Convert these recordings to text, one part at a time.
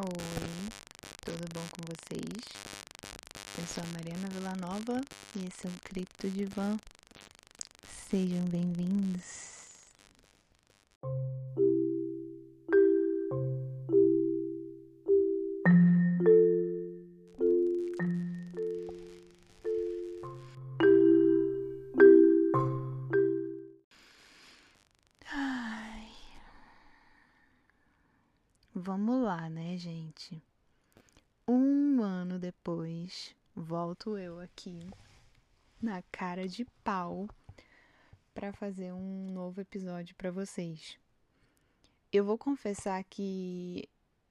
Oi, tudo bom com vocês? Eu sou a Mariana Villanova e esse é o Cripto Divã. Sejam bem-vindos. Fazer um novo episódio para vocês. Eu vou confessar que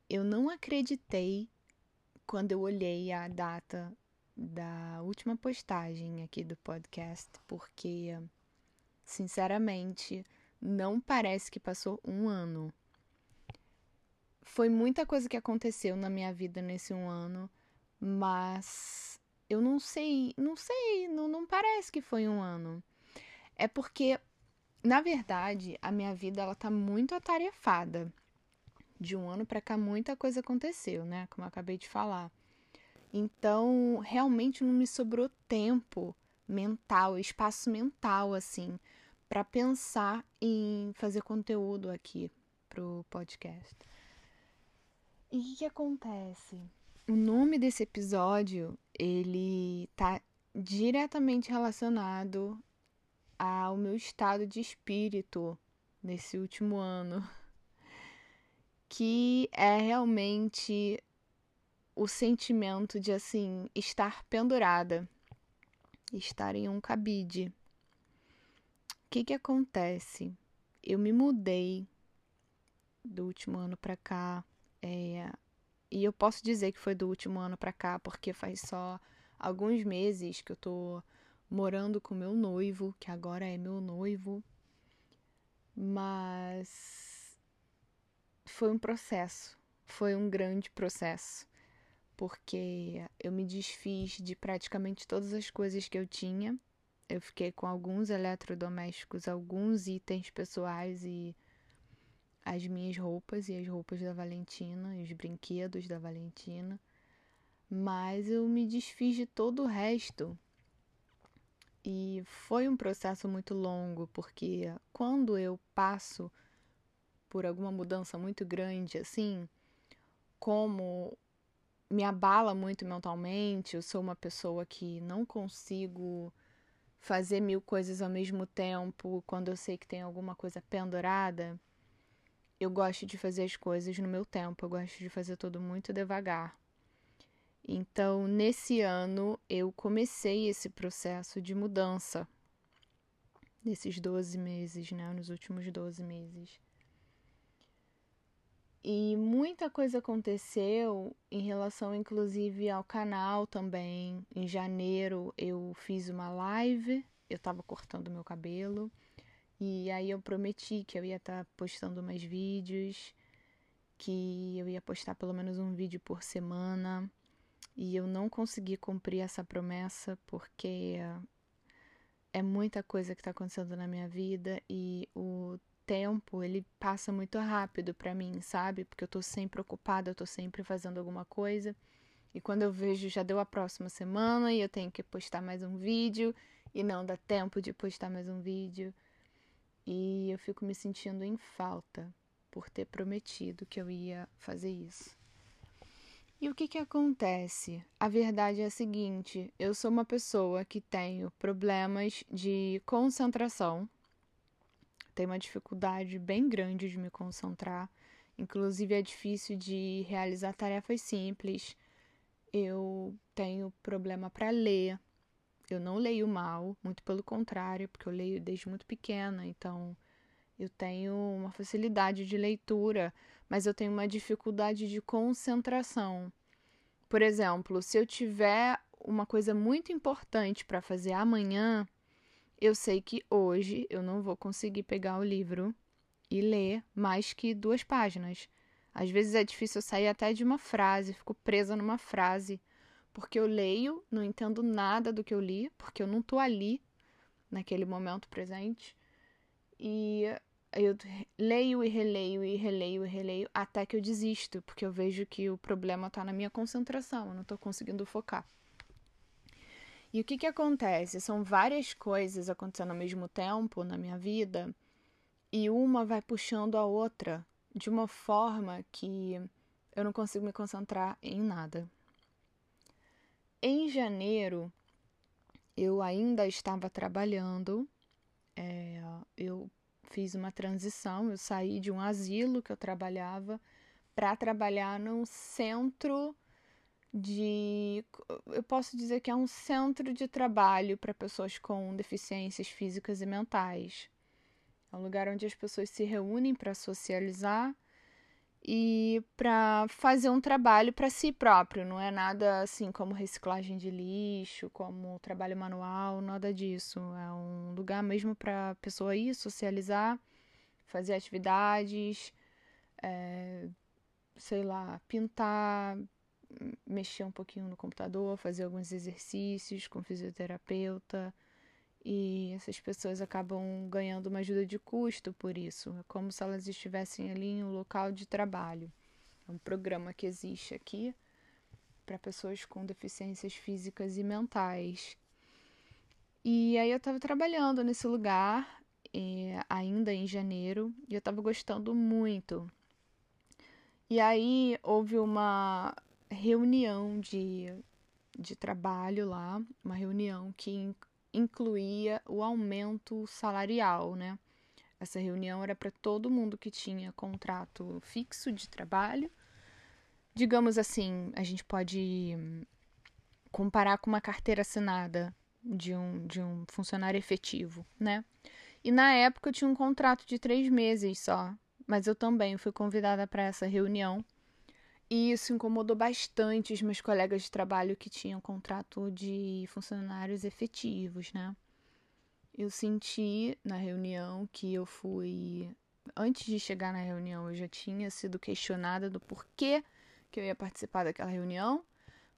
eu não acreditei quando eu olhei a data da última postagem aqui do podcast, porque, sinceramente, não parece que passou um ano. Foi muita coisa que aconteceu na minha vida nesse um ano, mas eu não sei, não sei, não, não parece que foi um ano. É porque, na verdade, a minha vida ela tá muito atarefada. De um ano para cá muita coisa aconteceu, né? Como eu acabei de falar. Então, realmente não me sobrou tempo mental, espaço mental assim, para pensar em fazer conteúdo aqui pro podcast. E o que, que acontece? O nome desse episódio, ele tá diretamente relacionado ao meu estado de espírito nesse último ano, que é realmente o sentimento de assim estar pendurada, estar em um cabide. O que que acontece? Eu me mudei do último ano para cá, é, e eu posso dizer que foi do último ano para cá, porque faz só alguns meses que eu tô morando com meu noivo, que agora é meu noivo. Mas foi um processo, foi um grande processo, porque eu me desfiz de praticamente todas as coisas que eu tinha. Eu fiquei com alguns eletrodomésticos, alguns itens pessoais e as minhas roupas e as roupas da Valentina, e os brinquedos da Valentina, mas eu me desfiz de todo o resto. E foi um processo muito longo, porque quando eu passo por alguma mudança muito grande, assim, como me abala muito mentalmente, eu sou uma pessoa que não consigo fazer mil coisas ao mesmo tempo quando eu sei que tem alguma coisa pendurada eu gosto de fazer as coisas no meu tempo, eu gosto de fazer tudo muito devagar. Então, nesse ano, eu comecei esse processo de mudança. Nesses 12 meses, né? Nos últimos 12 meses. E muita coisa aconteceu em relação, inclusive, ao canal também. Em janeiro, eu fiz uma live, eu tava cortando meu cabelo. E aí eu prometi que eu ia estar tá postando mais vídeos, que eu ia postar pelo menos um vídeo por semana. E eu não consegui cumprir essa promessa porque é muita coisa que está acontecendo na minha vida e o tempo ele passa muito rápido para mim, sabe? Porque eu tô sempre ocupada, eu tô sempre fazendo alguma coisa. E quando eu vejo já deu a próxima semana e eu tenho que postar mais um vídeo e não dá tempo de postar mais um vídeo. E eu fico me sentindo em falta por ter prometido que eu ia fazer isso. E o que, que acontece? A verdade é a seguinte: eu sou uma pessoa que tenho problemas de concentração, tenho uma dificuldade bem grande de me concentrar, inclusive é difícil de realizar tarefas simples. Eu tenho problema para ler, eu não leio mal, muito pelo contrário, porque eu leio desde muito pequena, então eu tenho uma facilidade de leitura, mas eu tenho uma dificuldade de concentração. Por exemplo, se eu tiver uma coisa muito importante para fazer amanhã, eu sei que hoje eu não vou conseguir pegar o livro e ler mais que duas páginas. Às vezes é difícil sair até de uma frase, fico presa numa frase porque eu leio, não entendo nada do que eu li, porque eu não tô ali naquele momento presente. E eu leio e releio e releio e releio até que eu desisto, porque eu vejo que o problema está na minha concentração, eu não estou conseguindo focar. E o que, que acontece? São várias coisas acontecendo ao mesmo tempo na minha vida e uma vai puxando a outra de uma forma que eu não consigo me concentrar em nada. Em janeiro, eu ainda estava trabalhando, é, eu fiz uma transição, eu saí de um asilo que eu trabalhava para trabalhar num centro de. Eu posso dizer que é um centro de trabalho para pessoas com deficiências físicas e mentais. É um lugar onde as pessoas se reúnem para socializar e para fazer um trabalho para si próprio. Não é nada assim como reciclagem de lixo, como trabalho manual, nada disso. É um lugar mesmo para a pessoa ir socializar, fazer atividades, é, sei lá, pintar, mexer um pouquinho no computador, fazer alguns exercícios com fisioterapeuta. E essas pessoas acabam ganhando uma ajuda de custo por isso. É como se elas estivessem ali em um local de trabalho. É um programa que existe aqui para pessoas com deficiências físicas e mentais. E aí eu estava trabalhando nesse lugar, eh, ainda em janeiro, e eu estava gostando muito. E aí houve uma reunião de, de trabalho lá, uma reunião que incluía o aumento salarial, né? Essa reunião era para todo mundo que tinha contrato fixo de trabalho. Digamos assim, a gente pode comparar com uma carteira assinada de um, de um funcionário efetivo, né? E na época eu tinha um contrato de três meses só, mas eu também fui convidada para essa reunião e isso incomodou bastante os meus colegas de trabalho que tinham contrato de funcionários efetivos, né? Eu senti na reunião que eu fui. Antes de chegar na reunião, eu já tinha sido questionada do porquê que eu ia participar daquela reunião,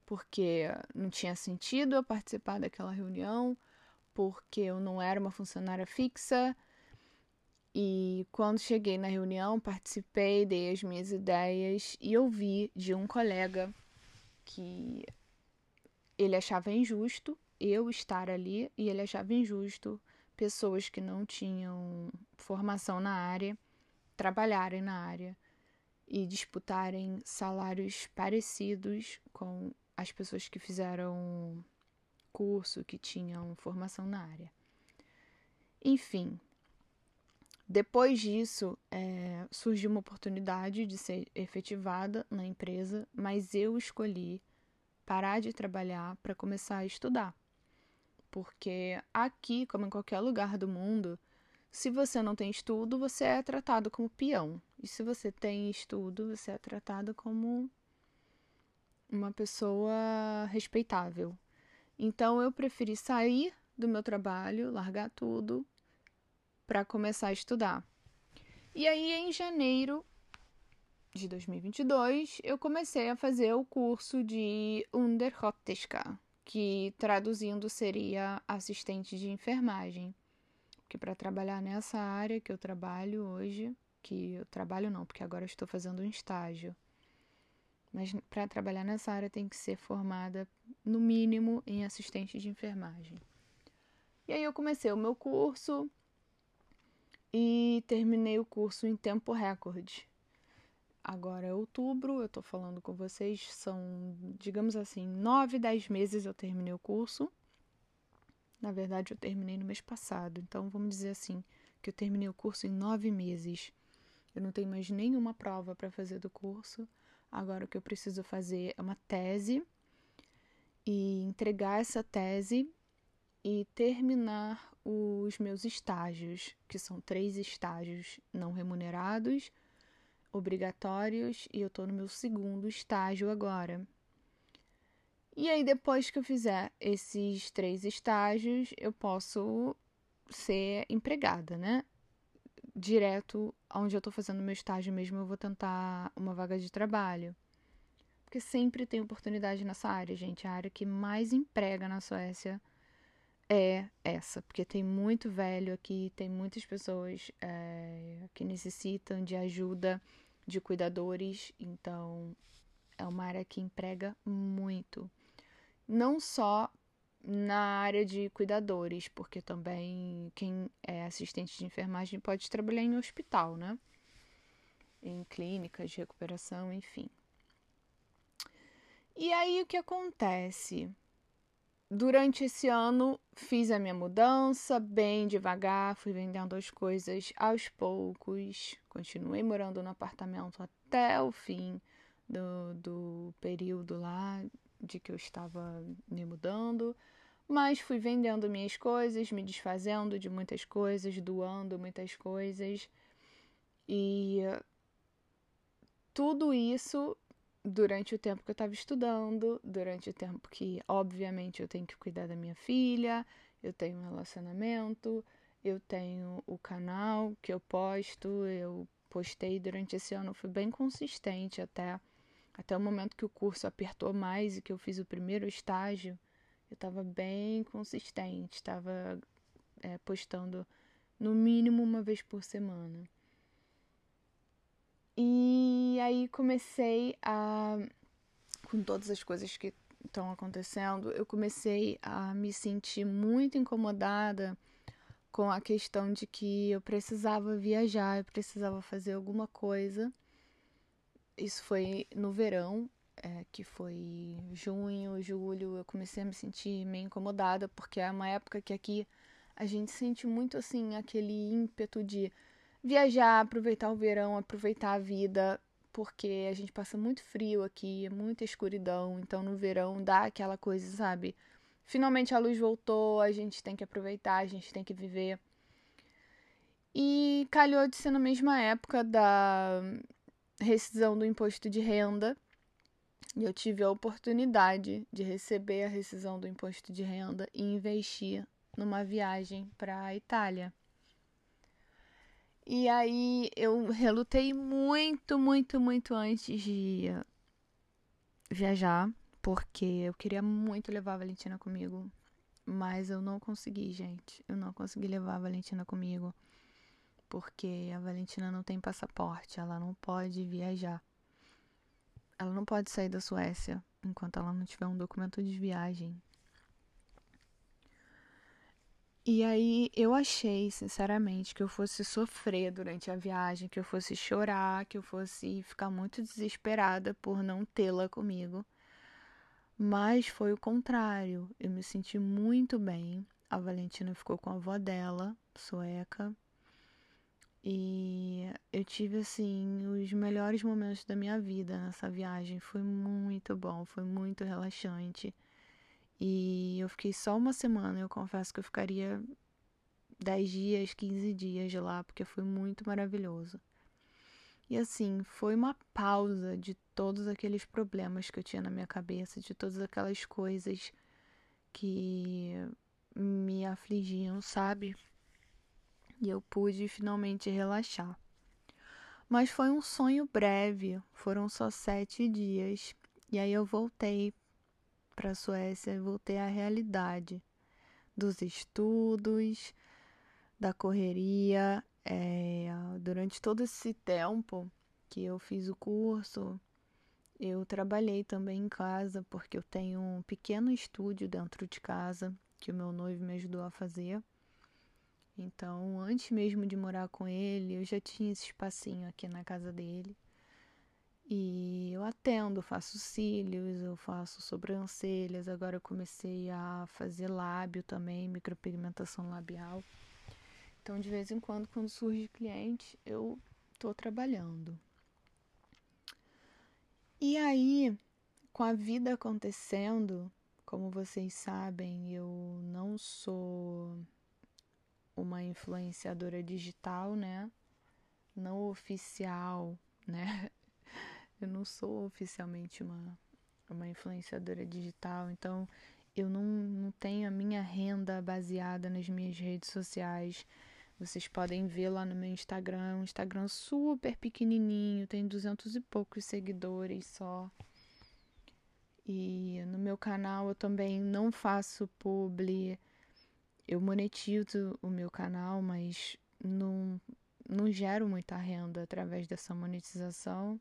porque não tinha sentido eu participar daquela reunião, porque eu não era uma funcionária fixa e quando cheguei na reunião, participei, dei as minhas ideias e ouvi de um colega que ele achava injusto eu estar ali e ele achava injusto pessoas que não tinham formação na área trabalharem na área e disputarem salários parecidos com as pessoas que fizeram curso, que tinham formação na área. Enfim, depois disso, é, surgiu uma oportunidade de ser efetivada na empresa, mas eu escolhi parar de trabalhar para começar a estudar. Porque aqui, como em qualquer lugar do mundo, se você não tem estudo, você é tratado como peão. E se você tem estudo, você é tratado como uma pessoa respeitável. Então eu preferi sair do meu trabalho, largar tudo para começar a estudar. E aí, em janeiro de 2022, eu comecei a fazer o curso de Undersköterska, que traduzindo seria assistente de enfermagem. Porque para trabalhar nessa área que eu trabalho hoje, que eu trabalho não, porque agora estou fazendo um estágio. Mas para trabalhar nessa área tem que ser formada no mínimo em assistente de enfermagem. E aí eu comecei o meu curso, e terminei o curso em tempo recorde. Agora é outubro, eu estou falando com vocês, são, digamos assim, nove, dez meses eu terminei o curso. Na verdade, eu terminei no mês passado, então vamos dizer assim, que eu terminei o curso em nove meses. Eu não tenho mais nenhuma prova para fazer do curso. Agora o que eu preciso fazer é uma tese e entregar essa tese e terminar os meus estágios, que são três estágios não remunerados, obrigatórios, e eu estou no meu segundo estágio agora. E aí, depois que eu fizer esses três estágios, eu posso ser empregada, né? Direto onde eu estou fazendo meu estágio mesmo, eu vou tentar uma vaga de trabalho. Porque sempre tem oportunidade nessa área, gente. A área que mais emprega na Suécia é essa, porque tem muito velho aqui, tem muitas pessoas é, que necessitam de ajuda de cuidadores, então é uma área que emprega muito. Não só na área de cuidadores, porque também quem é assistente de enfermagem pode trabalhar em hospital, né? Em clínicas de recuperação, enfim. E aí o que acontece? Durante esse ano fiz a minha mudança bem devagar, fui vendendo as coisas aos poucos, continuei morando no apartamento até o fim do, do período lá de que eu estava me mudando, mas fui vendendo minhas coisas, me desfazendo de muitas coisas, doando muitas coisas. E tudo isso durante o tempo que eu estava estudando, durante o tempo que, obviamente, eu tenho que cuidar da minha filha, eu tenho um relacionamento, eu tenho o canal que eu posto, eu postei durante esse ano, fui bem consistente até até o momento que o curso apertou mais e que eu fiz o primeiro estágio, eu estava bem consistente, estava é, postando no mínimo uma vez por semana. E aí comecei a. Com todas as coisas que estão acontecendo, eu comecei a me sentir muito incomodada com a questão de que eu precisava viajar, eu precisava fazer alguma coisa. Isso foi no verão, é, que foi junho, julho, eu comecei a me sentir meio incomodada, porque é uma época que aqui a gente sente muito assim aquele ímpeto de viajar, aproveitar o verão, aproveitar a vida, porque a gente passa muito frio aqui, muita escuridão, então no verão dá aquela coisa, sabe? Finalmente a luz voltou, a gente tem que aproveitar, a gente tem que viver. E calhou de ser na mesma época da rescisão do imposto de renda. E eu tive a oportunidade de receber a rescisão do imposto de renda e investir numa viagem para a Itália. E aí eu relutei muito, muito, muito antes de viajar, porque eu queria muito levar a Valentina comigo, mas eu não consegui, gente. Eu não consegui levar a Valentina comigo, porque a Valentina não tem passaporte, ela não pode viajar. Ela não pode sair da Suécia enquanto ela não tiver um documento de viagem. E aí eu achei, sinceramente, que eu fosse sofrer durante a viagem, que eu fosse chorar, que eu fosse ficar muito desesperada por não tê-la comigo. Mas foi o contrário. Eu me senti muito bem. A Valentina ficou com a avó dela, sueca. E eu tive assim os melhores momentos da minha vida nessa viagem. Foi muito bom, foi muito relaxante. E eu fiquei só uma semana, eu confesso que eu ficaria 10 dias, 15 dias lá, porque foi muito maravilhoso. E assim, foi uma pausa de todos aqueles problemas que eu tinha na minha cabeça, de todas aquelas coisas que me afligiam, sabe? E eu pude finalmente relaxar. Mas foi um sonho breve, foram só sete dias. E aí eu voltei para a Suécia e voltei à realidade dos estudos, da correria. É, durante todo esse tempo que eu fiz o curso, eu trabalhei também em casa, porque eu tenho um pequeno estúdio dentro de casa que o meu noivo me ajudou a fazer. Então, antes mesmo de morar com ele, eu já tinha esse espacinho aqui na casa dele. E eu atendo, faço cílios, eu faço sobrancelhas, agora eu comecei a fazer lábio também, micropigmentação labial. Então, de vez em quando, quando surge cliente, eu tô trabalhando. E aí, com a vida acontecendo, como vocês sabem, eu não sou uma influenciadora digital, né? Não oficial, né? Eu não sou oficialmente uma, uma influenciadora digital, então eu não, não tenho a minha renda baseada nas minhas redes sociais. Vocês podem ver lá no meu Instagram, um Instagram super pequenininho, tem duzentos e poucos seguidores só. E no meu canal eu também não faço publi, eu monetizo o meu canal, mas não, não gero muita renda através dessa monetização.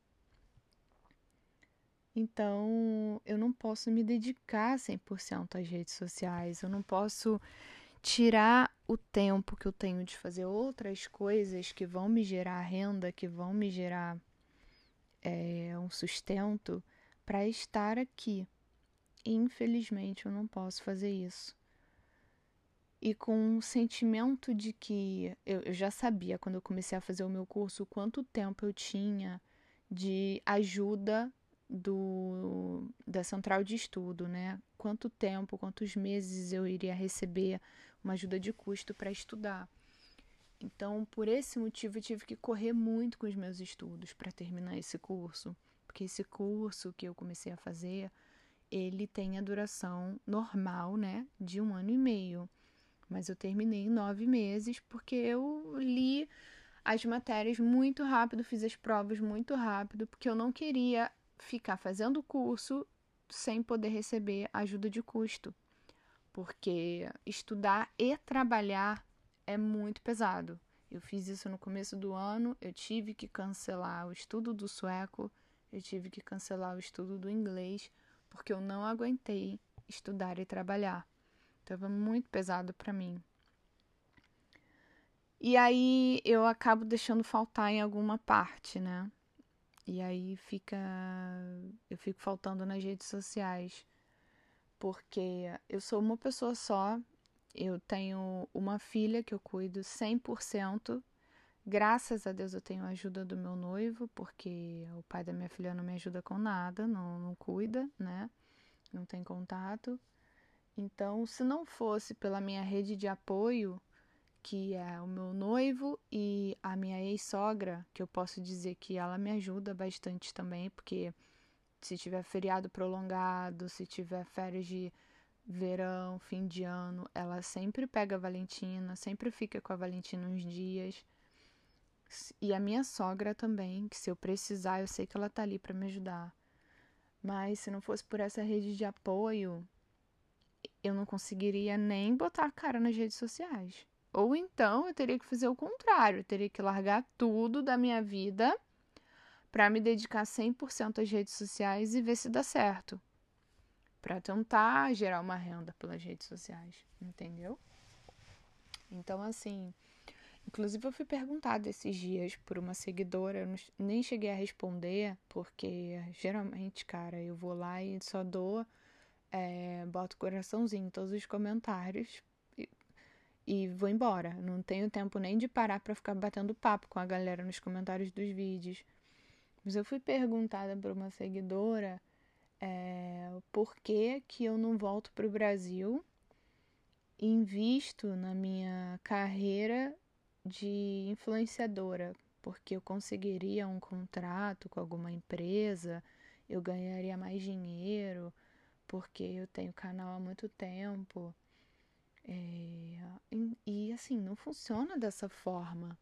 Então, eu não posso me dedicar 100% às redes sociais, eu não posso tirar o tempo que eu tenho de fazer outras coisas que vão me gerar renda, que vão me gerar é, um sustento para estar aqui. Infelizmente, eu não posso fazer isso. E com o sentimento de que eu, eu já sabia quando eu comecei a fazer o meu curso quanto tempo eu tinha de ajuda do, da central de estudo, né? Quanto tempo, quantos meses eu iria receber uma ajuda de custo para estudar. Então, por esse motivo, eu tive que correr muito com os meus estudos para terminar esse curso, porque esse curso que eu comecei a fazer, ele tem a duração normal, né, de um ano e meio. Mas eu terminei em nove meses porque eu li as matérias muito rápido, fiz as provas muito rápido, porque eu não queria ficar fazendo curso sem poder receber ajuda de custo, porque estudar e trabalhar é muito pesado. Eu fiz isso no começo do ano, eu tive que cancelar o estudo do sueco, eu tive que cancelar o estudo do inglês, porque eu não aguentei estudar e trabalhar. Estava muito pesado para mim. E aí eu acabo deixando faltar em alguma parte, né? E aí fica. Eu fico faltando nas redes sociais. Porque eu sou uma pessoa só, eu tenho uma filha que eu cuido 100%. Graças a Deus eu tenho a ajuda do meu noivo, porque o pai da minha filha não me ajuda com nada, não, não cuida, né? Não tem contato. Então, se não fosse pela minha rede de apoio, que é o meu noivo e a minha ex-sogra, que eu posso dizer que ela me ajuda bastante também, porque se tiver feriado prolongado, se tiver férias de verão, fim de ano, ela sempre pega a Valentina, sempre fica com a Valentina uns dias. E a minha sogra também, que se eu precisar, eu sei que ela tá ali para me ajudar. Mas se não fosse por essa rede de apoio, eu não conseguiria nem botar a cara nas redes sociais. Ou então eu teria que fazer o contrário, eu teria que largar tudo da minha vida para me dedicar 100% às redes sociais e ver se dá certo. Para tentar gerar uma renda pelas redes sociais, entendeu? Então, assim, inclusive eu fui perguntada esses dias por uma seguidora, eu nem cheguei a responder, porque geralmente, cara, eu vou lá e só dou, é, boto coraçãozinho em todos os comentários e vou embora. Não tenho tempo nem de parar para ficar batendo papo com a galera nos comentários dos vídeos. Mas eu fui perguntada por uma seguidora é, por que, que eu não volto para o Brasil e invisto na minha carreira de influenciadora, porque eu conseguiria um contrato com alguma empresa, eu ganharia mais dinheiro, porque eu tenho canal há muito tempo. É, e assim, não funciona dessa forma.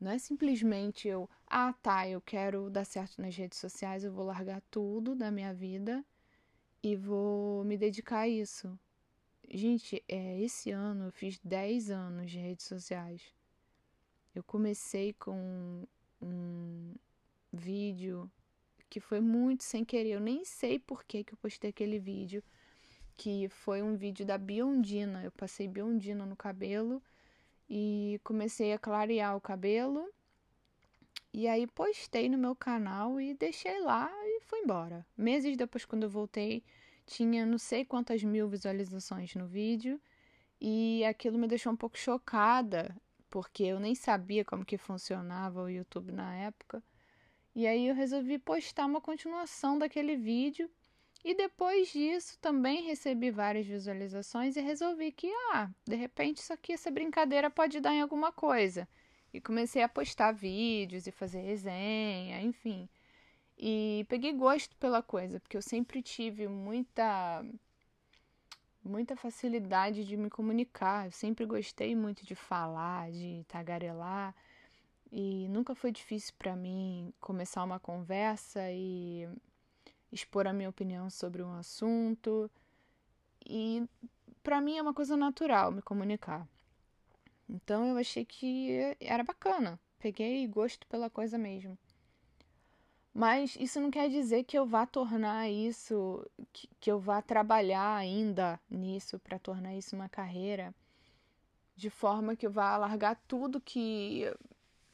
Não é simplesmente eu, ah tá, eu quero dar certo nas redes sociais, eu vou largar tudo da minha vida e vou me dedicar a isso. Gente, é, esse ano eu fiz 10 anos de redes sociais. Eu comecei com um vídeo que foi muito sem querer. Eu nem sei por que, que eu postei aquele vídeo que foi um vídeo da Biondina. Eu passei Biondina no cabelo e comecei a clarear o cabelo. E aí postei no meu canal e deixei lá e fui embora. Meses depois, quando eu voltei, tinha não sei quantas mil visualizações no vídeo. E aquilo me deixou um pouco chocada, porque eu nem sabia como que funcionava o YouTube na época. E aí eu resolvi postar uma continuação daquele vídeo e depois disso também recebi várias visualizações e resolvi que, ah, de repente isso aqui, essa brincadeira pode dar em alguma coisa. E comecei a postar vídeos e fazer resenha, enfim. E peguei gosto pela coisa, porque eu sempre tive muita muita facilidade de me comunicar. Eu sempre gostei muito de falar, de tagarelar. E nunca foi difícil para mim começar uma conversa e expor a minha opinião sobre um assunto. E para mim é uma coisa natural me comunicar. Então eu achei que era bacana. Peguei gosto pela coisa mesmo. Mas isso não quer dizer que eu vá tornar isso, que, que eu vá trabalhar ainda nisso para tornar isso uma carreira, de forma que eu vá largar tudo que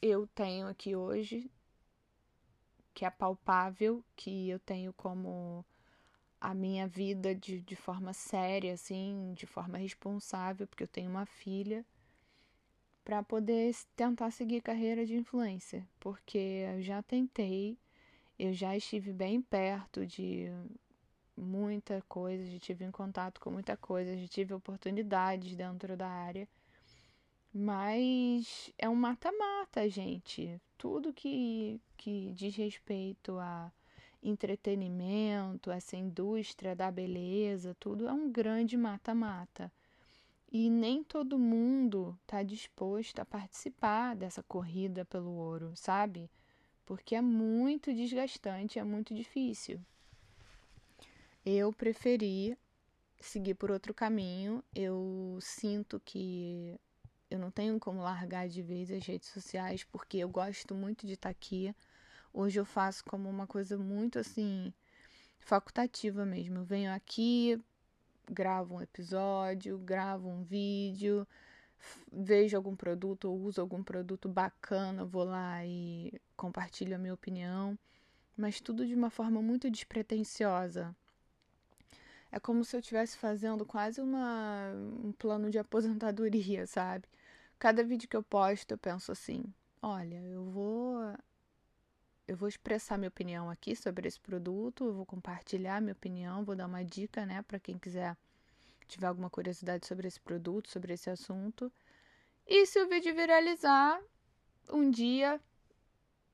eu tenho aqui hoje, que é palpável, que eu tenho como a minha vida de, de forma séria, assim, de forma responsável, porque eu tenho uma filha, para poder tentar seguir carreira de influencer, porque eu já tentei eu já estive bem perto de muita coisa, já tive em contato com muita coisa, já tive oportunidades dentro da área. Mas é um mata-mata, gente. Tudo que, que diz respeito a entretenimento, essa indústria da beleza, tudo é um grande mata-mata. E nem todo mundo está disposto a participar dessa corrida pelo ouro, sabe? porque é muito desgastante, é muito difícil. Eu preferi seguir por outro caminho. Eu sinto que eu não tenho como largar de vez as redes sociais, porque eu gosto muito de estar aqui. Hoje eu faço como uma coisa muito assim facultativa mesmo. Eu venho aqui, gravo um episódio, gravo um vídeo, vejo algum produto ou uso algum produto bacana, vou lá e compartilho a minha opinião, mas tudo de uma forma muito despretensiosa. É como se eu estivesse fazendo quase uma, um plano de aposentadoria, sabe? Cada vídeo que eu posto, eu penso assim: olha, eu vou eu vou expressar minha opinião aqui sobre esse produto, eu vou compartilhar minha opinião, vou dar uma dica, né, para quem quiser tiver alguma curiosidade sobre esse produto, sobre esse assunto. E se o vídeo viralizar, um dia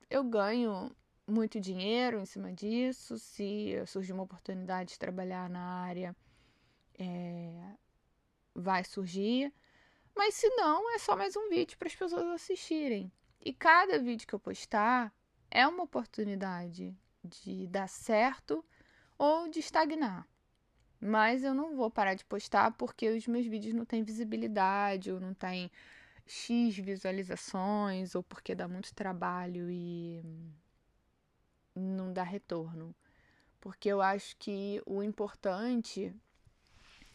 eu ganho muito dinheiro em cima disso. Se surgir uma oportunidade de trabalhar na área, é, vai surgir. Mas se não, é só mais um vídeo para as pessoas assistirem. E cada vídeo que eu postar é uma oportunidade de dar certo ou de estagnar. Mas eu não vou parar de postar porque os meus vídeos não têm visibilidade ou não têm X visualizações ou porque dá muito trabalho e não dá retorno. Porque eu acho que o importante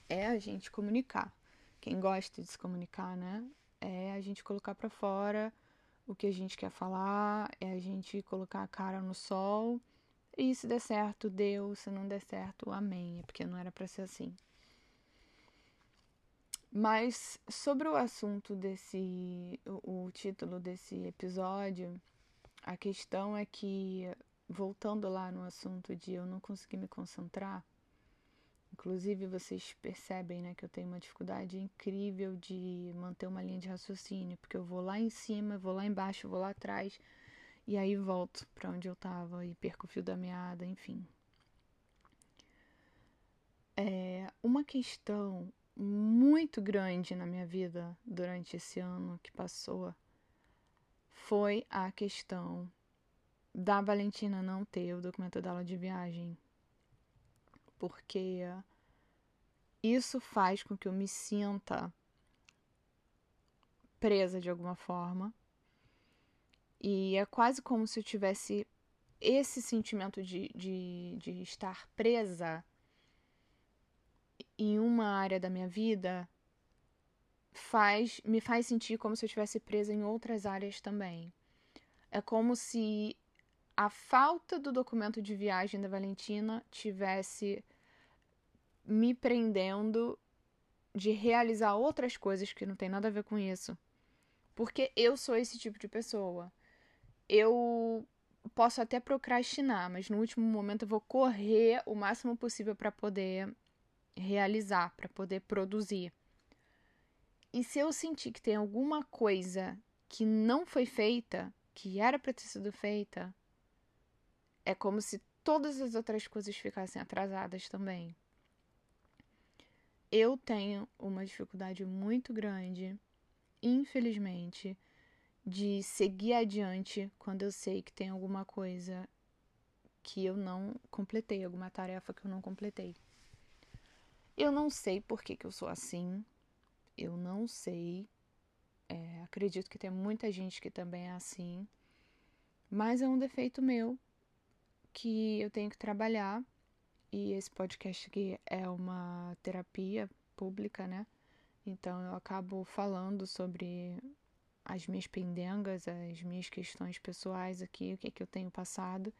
é a gente comunicar. Quem gosta de se comunicar, né? É a gente colocar para fora o que a gente quer falar, é a gente colocar a cara no sol e se der certo, deu. Se não der certo, amém. É porque não era para ser assim. Mas sobre o assunto desse. O, o título desse episódio, a questão é que, voltando lá no assunto de eu não conseguir me concentrar, Inclusive, vocês percebem né, que eu tenho uma dificuldade incrível de manter uma linha de raciocínio, porque eu vou lá em cima, vou lá embaixo, vou lá atrás, e aí volto para onde eu estava e perco o fio da meada, enfim. É uma questão muito grande na minha vida durante esse ano que passou foi a questão da Valentina não ter o documento dela de viagem. Porque isso faz com que eu me sinta presa de alguma forma e é quase como se eu tivesse esse sentimento de, de, de estar presa em uma área da minha vida faz me faz sentir como se eu estivesse presa em outras áreas também. É como se a falta do documento de viagem da Valentina tivesse me prendendo de realizar outras coisas que não tem nada a ver com isso. Porque eu sou esse tipo de pessoa eu posso até procrastinar, mas no último momento eu vou correr o máximo possível para poder realizar, para poder produzir. E se eu sentir que tem alguma coisa que não foi feita, que era para ter sido feita, é como se todas as outras coisas ficassem atrasadas também. Eu tenho uma dificuldade muito grande, infelizmente, de seguir adiante quando eu sei que tem alguma coisa que eu não completei, alguma tarefa que eu não completei. Eu não sei por que, que eu sou assim. Eu não sei. É, acredito que tem muita gente que também é assim. Mas é um defeito meu que eu tenho que trabalhar. E esse podcast aqui é uma terapia pública, né? Então eu acabo falando sobre as minhas pendengas, as minhas questões pessoais aqui, o que é que eu tenho passado,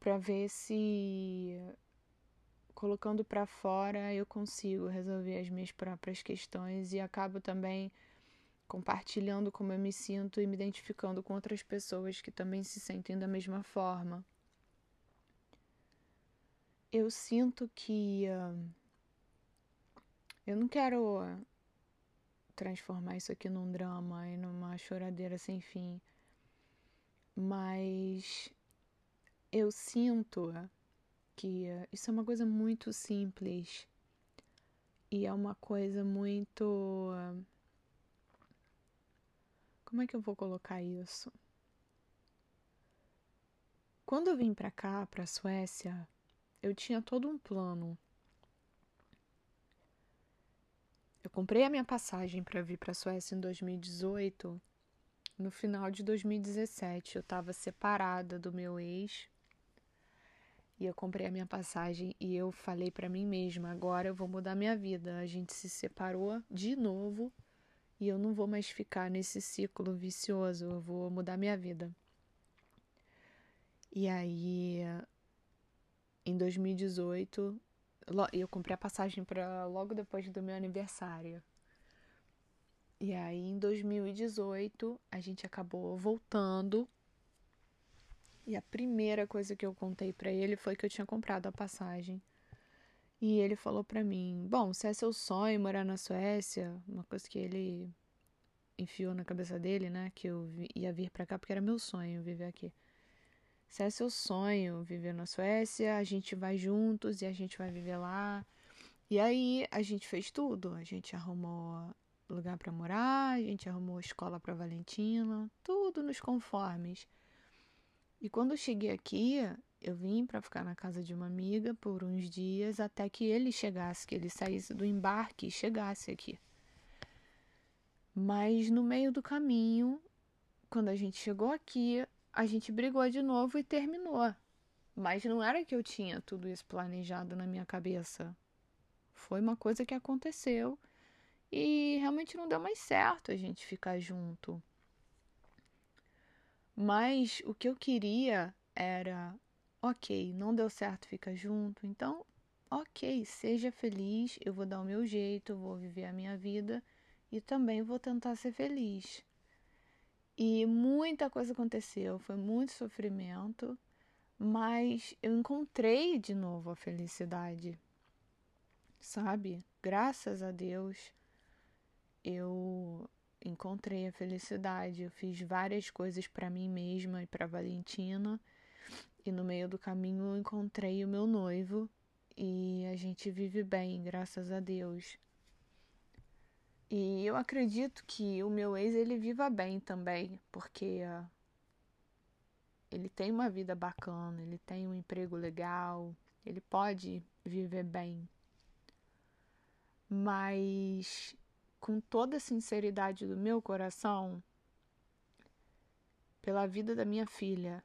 para ver se colocando para fora eu consigo resolver as minhas próprias questões e acabo também compartilhando como eu me sinto e me identificando com outras pessoas que também se sentem da mesma forma. Eu sinto que uh, eu não quero transformar isso aqui num drama e numa choradeira sem fim, mas eu sinto que isso é uma coisa muito simples e é uma coisa muito. Como é que eu vou colocar isso? Quando eu vim para cá, para a Suécia, eu tinha todo um plano Eu comprei a minha passagem para vir para a Suécia em 2018. No final de 2017, eu estava separada do meu ex. E eu comprei a minha passagem e eu falei para mim mesma: agora eu vou mudar minha vida. A gente se separou de novo e eu não vou mais ficar nesse ciclo vicioso. Eu vou mudar minha vida. E aí, em 2018, eu comprei a passagem para logo depois do meu aniversário. E aí em 2018 a gente acabou voltando. E a primeira coisa que eu contei para ele foi que eu tinha comprado a passagem. E ele falou para mim: "Bom, se é seu sonho morar na Suécia, uma coisa que ele enfiou na cabeça dele, né, que eu ia vir para cá porque era meu sonho viver aqui. Se é seu sonho viver na Suécia, a gente vai juntos e a gente vai viver lá. E aí a gente fez tudo. A gente arrumou lugar para morar, a gente arrumou escola para Valentina, tudo nos conformes. E quando eu cheguei aqui, eu vim para ficar na casa de uma amiga por uns dias até que ele chegasse, que ele saísse do embarque e chegasse aqui. Mas no meio do caminho, quando a gente chegou aqui, a gente brigou de novo e terminou. Mas não era que eu tinha tudo isso planejado na minha cabeça. Foi uma coisa que aconteceu e realmente não deu mais certo a gente ficar junto. Mas o que eu queria era, ok, não deu certo ficar junto, então, ok, seja feliz, eu vou dar o meu jeito, vou viver a minha vida e também vou tentar ser feliz. E muita coisa aconteceu, foi muito sofrimento, mas eu encontrei de novo a felicidade, sabe? Graças a Deus eu encontrei a felicidade. Eu fiz várias coisas para mim mesma e para Valentina, e no meio do caminho encontrei o meu noivo e a gente vive bem, graças a Deus. E eu acredito que o meu ex ele viva bem também, porque uh, ele tem uma vida bacana, ele tem um emprego legal, ele pode viver bem. Mas com toda a sinceridade do meu coração, pela vida da minha filha,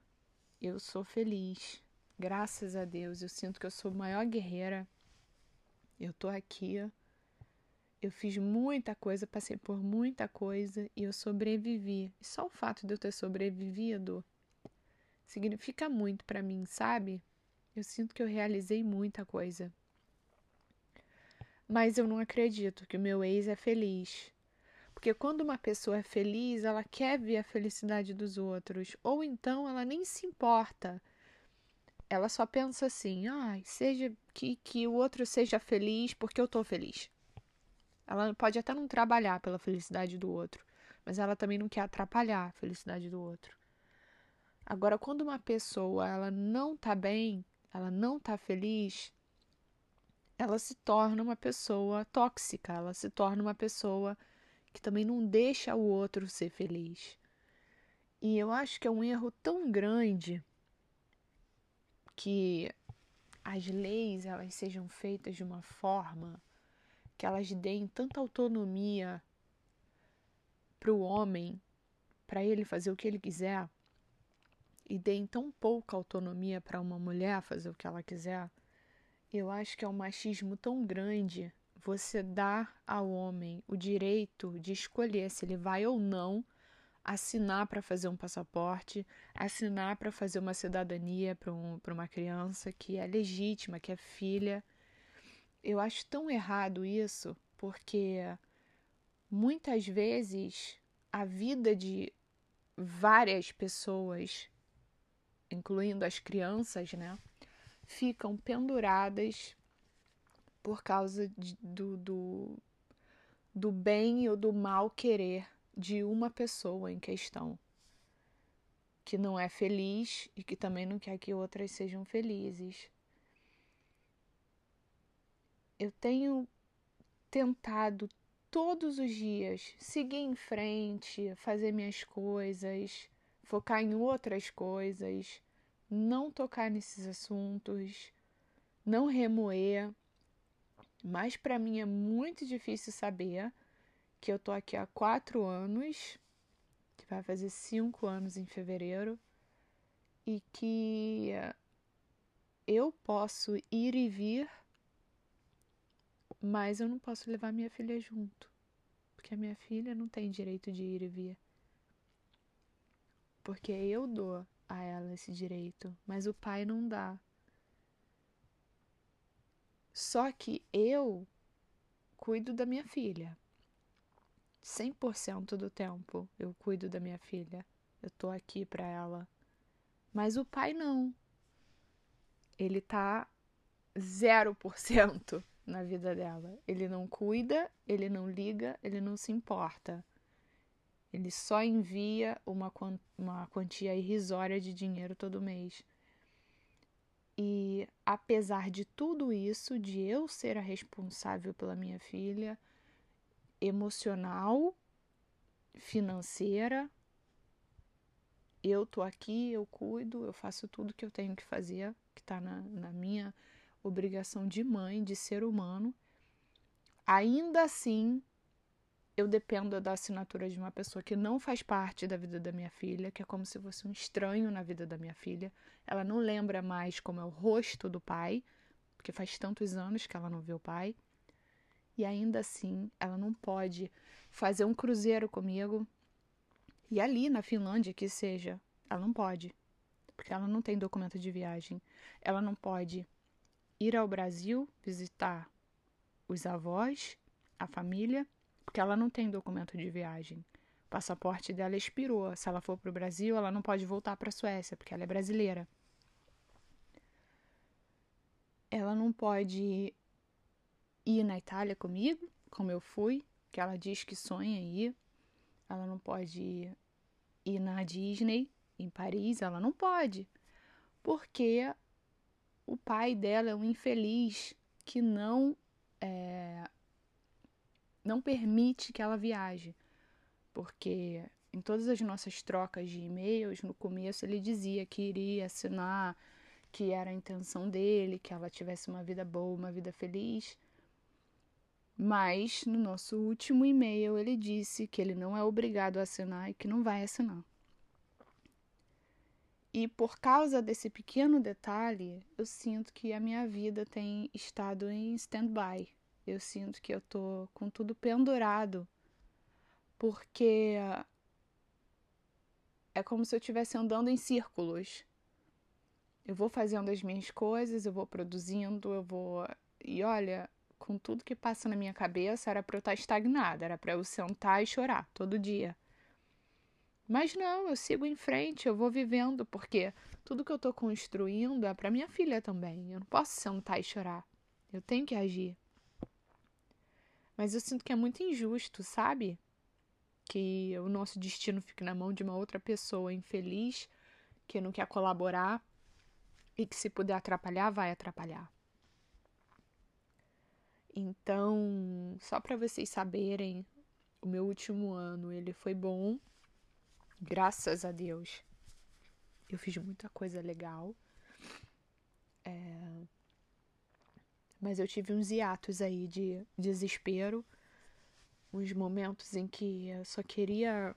eu sou feliz. Graças a Deus, eu sinto que eu sou a maior guerreira. Eu tô aqui eu fiz muita coisa, passei por muita coisa e eu sobrevivi. E só o fato de eu ter sobrevivido significa muito para mim, sabe? Eu sinto que eu realizei muita coisa. Mas eu não acredito que o meu ex é feliz. Porque quando uma pessoa é feliz, ela quer ver a felicidade dos outros, ou então ela nem se importa. Ela só pensa assim: "Ai, ah, seja que que o outro seja feliz porque eu tô feliz". Ela pode até não trabalhar pela felicidade do outro, mas ela também não quer atrapalhar a felicidade do outro. Agora, quando uma pessoa ela não tá bem, ela não tá feliz, ela se torna uma pessoa tóxica, ela se torna uma pessoa que também não deixa o outro ser feliz. E eu acho que é um erro tão grande que as leis elas sejam feitas de uma forma que elas deem tanta autonomia para o homem, para ele fazer o que ele quiser, e deem tão pouca autonomia para uma mulher fazer o que ela quiser, eu acho que é um machismo tão grande você dar ao homem o direito de escolher se ele vai ou não assinar para fazer um passaporte, assinar para fazer uma cidadania para um, uma criança que é legítima, que é filha. Eu acho tão errado isso, porque muitas vezes a vida de várias pessoas, incluindo as crianças, né, ficam penduradas por causa de, do, do, do bem ou do mal querer de uma pessoa em questão que não é feliz e que também não quer que outras sejam felizes. Eu tenho tentado todos os dias seguir em frente, fazer minhas coisas, focar em outras coisas, não tocar nesses assuntos, não remoer. Mas para mim é muito difícil saber que eu tô aqui há quatro anos, que vai fazer cinco anos em fevereiro, e que eu posso ir e vir, mas eu não posso levar minha filha junto, porque a minha filha não tem direito de ir e vir. Porque eu dou a ela esse direito, mas o pai não dá. Só que eu cuido da minha filha. 100% do tempo eu cuido da minha filha. Eu tô aqui para ela. Mas o pai não. Ele tá 0% na vida dela. Ele não cuida, ele não liga, ele não se importa. Ele só envia uma, uma quantia irrisória de dinheiro todo mês. E apesar de tudo isso, de eu ser a responsável pela minha filha, emocional, financeira. Eu tô aqui, eu cuido, eu faço tudo que eu tenho que fazer, que está na, na minha obrigação de mãe, de ser humano. Ainda assim, eu dependo da assinatura de uma pessoa que não faz parte da vida da minha filha, que é como se fosse um estranho na vida da minha filha. Ela não lembra mais como é o rosto do pai, porque faz tantos anos que ela não vê o pai e ainda assim ela não pode fazer um cruzeiro comigo. E ali na Finlândia que seja, ela não pode, porque ela não tem documento de viagem. Ela não pode ir ao Brasil visitar os avós, a família, porque ela não tem documento de viagem. O passaporte dela expirou. Se ela for para o Brasil, ela não pode voltar para a Suécia, porque ela é brasileira. Ela não pode ir na Itália comigo, como eu fui, que ela diz que sonha ir. Ela não pode ir, na Disney em Paris, ela não pode, porque o pai dela é um infeliz que não é, não permite que ela viaje, porque em todas as nossas trocas de e-mails no começo ele dizia que iria assinar, que era a intenção dele, que ela tivesse uma vida boa, uma vida feliz. Mas no nosso último e-mail ele disse que ele não é obrigado a assinar e que não vai assinar. E por causa desse pequeno detalhe, eu sinto que a minha vida tem estado em stand-by. Eu sinto que eu tô com tudo pendurado, porque é como se eu estivesse andando em círculos. Eu vou fazendo as minhas coisas, eu vou produzindo, eu vou. E olha, com tudo que passa na minha cabeça, era para eu estar tá estagnada, era para eu sentar e chorar todo dia. Mas não, eu sigo em frente, eu vou vivendo, porque tudo que eu estou construindo é para minha filha também. Eu não posso sentar e chorar. Eu tenho que agir. Mas eu sinto que é muito injusto, sabe? Que o nosso destino fique na mão de uma outra pessoa infeliz que não quer colaborar e que se puder atrapalhar, vai atrapalhar. Então, só para vocês saberem, o meu último ano ele foi bom, graças a Deus. Eu fiz muita coisa legal. É, Mas eu tive uns hiatos aí de desespero, uns momentos em que eu só queria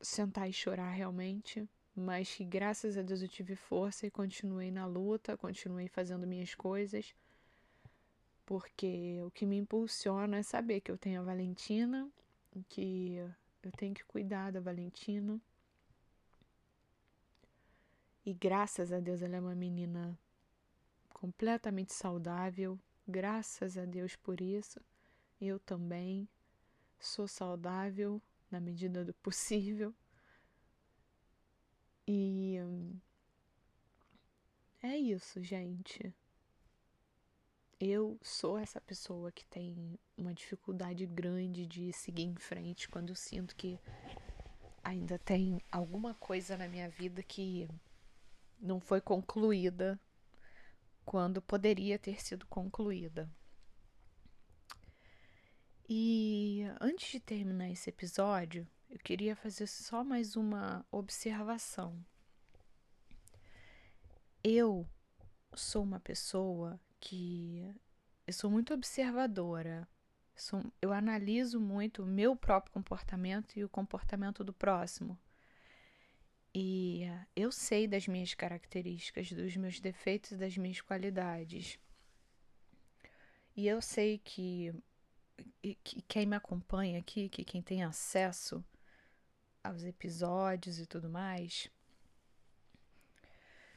sentar e chorar realmente, mas que graças a Deus eu tive força e continuei na luta, continuei fazendo minhas coisas, porque o que me impulsiona é saber que eu tenho a Valentina, que eu tenho que cuidar da Valentina. E graças a Deus ela é uma menina completamente saudável. Graças a Deus por isso. Eu também sou saudável na medida do possível. E é isso, gente. Eu sou essa pessoa que tem uma dificuldade grande de seguir em frente quando eu sinto que ainda tem alguma coisa na minha vida que não foi concluída quando poderia ter sido concluída. E antes de terminar esse episódio, eu queria fazer só mais uma observação. Eu sou uma pessoa que eu sou muito observadora. Eu analiso muito o meu próprio comportamento e o comportamento do próximo. E eu sei das minhas características, dos meus defeitos e das minhas qualidades. E eu sei que, que quem me acompanha aqui, que quem tem acesso aos episódios e tudo mais,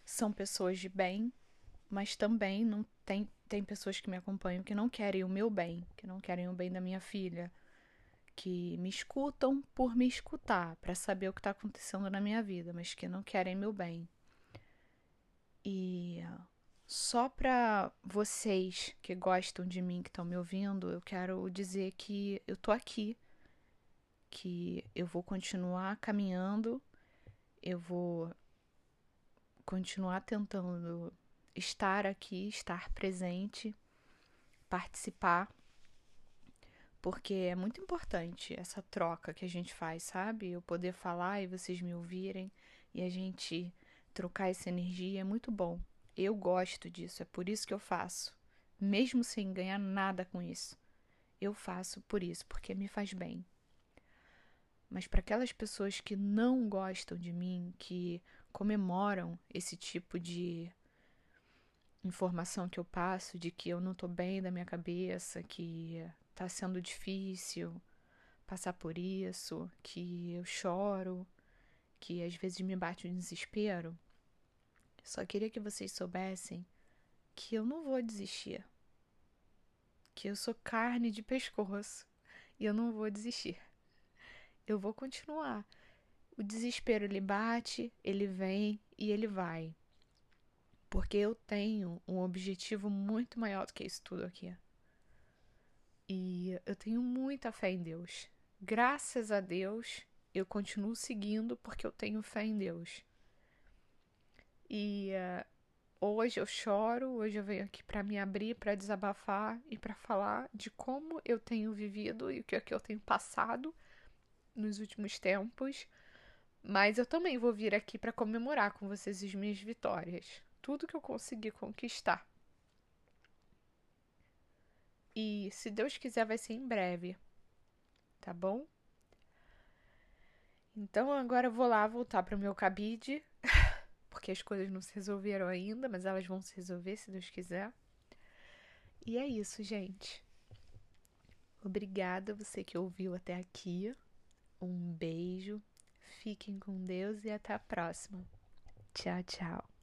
são pessoas de bem, mas também não tem, tem pessoas que me acompanham que não querem o meu bem, que não querem o bem da minha filha, que me escutam por me escutar, para saber o que está acontecendo na minha vida, mas que não querem meu bem. E só para vocês que gostam de mim, que estão me ouvindo, eu quero dizer que eu tô aqui, que eu vou continuar caminhando, eu vou continuar tentando estar aqui, estar presente, participar porque é muito importante essa troca que a gente faz, sabe? Eu poder falar e vocês me ouvirem e a gente trocar essa energia é muito bom. Eu gosto disso, é por isso que eu faço, mesmo sem ganhar nada com isso. Eu faço por isso, porque me faz bem. Mas para aquelas pessoas que não gostam de mim, que comemoram esse tipo de informação que eu passo, de que eu não tô bem da minha cabeça, que tá sendo difícil passar por isso, que eu choro, que às vezes me bate o um desespero. Só queria que vocês soubessem que eu não vou desistir. Que eu sou carne de pescoço e eu não vou desistir. Eu vou continuar. O desespero ele bate, ele vem e ele vai. Porque eu tenho um objetivo muito maior do que isso tudo aqui. E eu tenho muita fé em Deus. Graças a Deus, eu continuo seguindo porque eu tenho fé em Deus. E uh, hoje eu choro, hoje eu venho aqui para me abrir, para desabafar e para falar de como eu tenho vivido e o que, é que eu tenho passado nos últimos tempos. Mas eu também vou vir aqui para comemorar com vocês as minhas vitórias, tudo que eu consegui conquistar. E se Deus quiser, vai ser em breve. Tá bom? Então agora eu vou lá voltar para o meu cabide, porque as coisas não se resolveram ainda, mas elas vão se resolver se Deus quiser. E é isso, gente. Obrigada você que ouviu até aqui. Um beijo. Fiquem com Deus e até a próxima. Tchau, tchau.